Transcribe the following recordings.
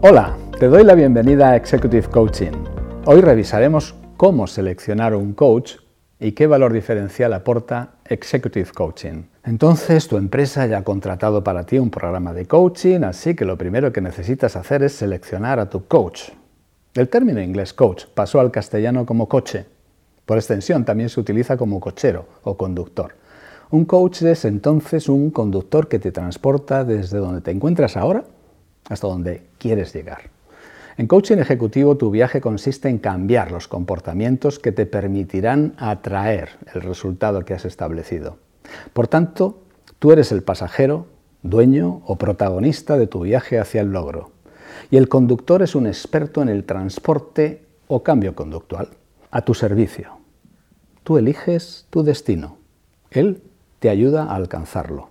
Hola, te doy la bienvenida a Executive Coaching. Hoy revisaremos cómo seleccionar un coach y qué valor diferencial aporta Executive Coaching. Entonces, tu empresa ya ha contratado para ti un programa de coaching, así que lo primero que necesitas hacer es seleccionar a tu coach. El término inglés coach pasó al castellano como coche. Por extensión, también se utiliza como cochero o conductor. Un coach es entonces un conductor que te transporta desde donde te encuentras ahora hasta donde quieres llegar. En coaching ejecutivo tu viaje consiste en cambiar los comportamientos que te permitirán atraer el resultado que has establecido. Por tanto, tú eres el pasajero, dueño o protagonista de tu viaje hacia el logro. Y el conductor es un experto en el transporte o cambio conductual, a tu servicio. Tú eliges tu destino. Él te ayuda a alcanzarlo.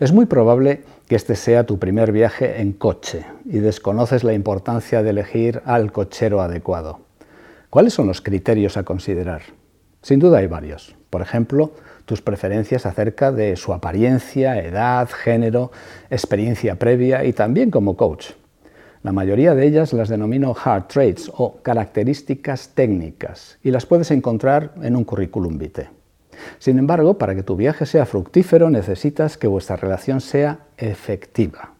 Es muy probable este sea tu primer viaje en coche y desconoces la importancia de elegir al cochero adecuado. ¿Cuáles son los criterios a considerar? Sin duda hay varios. Por ejemplo, tus preferencias acerca de su apariencia, edad, género, experiencia previa y también como coach. La mayoría de ellas las denomino hard traits o características técnicas y las puedes encontrar en un currículum vitae. Sin embargo, para que tu viaje sea fructífero necesitas que vuestra relación sea efectiva.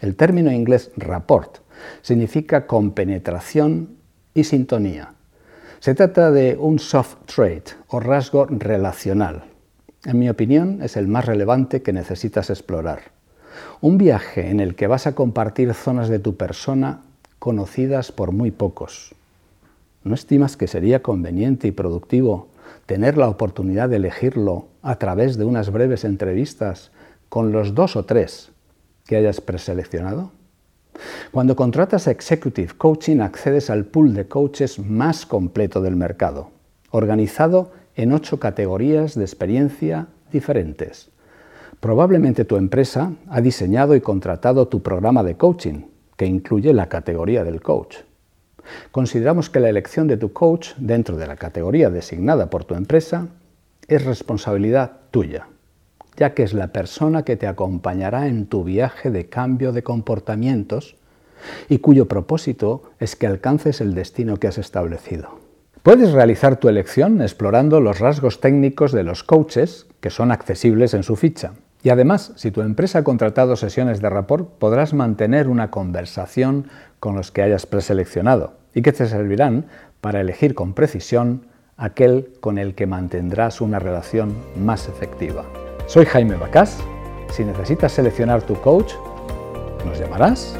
El término inglés rapport significa compenetración y sintonía. Se trata de un soft trait o rasgo relacional. En mi opinión, es el más relevante que necesitas explorar. Un viaje en el que vas a compartir zonas de tu persona conocidas por muy pocos. ¿No estimas que sería conveniente y productivo tener la oportunidad de elegirlo a través de unas breves entrevistas con los dos o tres que hayas preseleccionado? Cuando contratas Executive Coaching accedes al pool de coaches más completo del mercado, organizado en ocho categorías de experiencia diferentes. Probablemente tu empresa ha diseñado y contratado tu programa de coaching, que incluye la categoría del coach. Consideramos que la elección de tu coach dentro de la categoría designada por tu empresa es responsabilidad tuya, ya que es la persona que te acompañará en tu viaje de cambio de comportamientos y cuyo propósito es que alcances el destino que has establecido. Puedes realizar tu elección explorando los rasgos técnicos de los coaches que son accesibles en su ficha. Y además, si tu empresa ha contratado sesiones de rapport, podrás mantener una conversación con los que hayas preseleccionado y que te servirán para elegir con precisión aquel con el que mantendrás una relación más efectiva. Soy Jaime Bacás. Si necesitas seleccionar tu coach, ¿nos llamarás?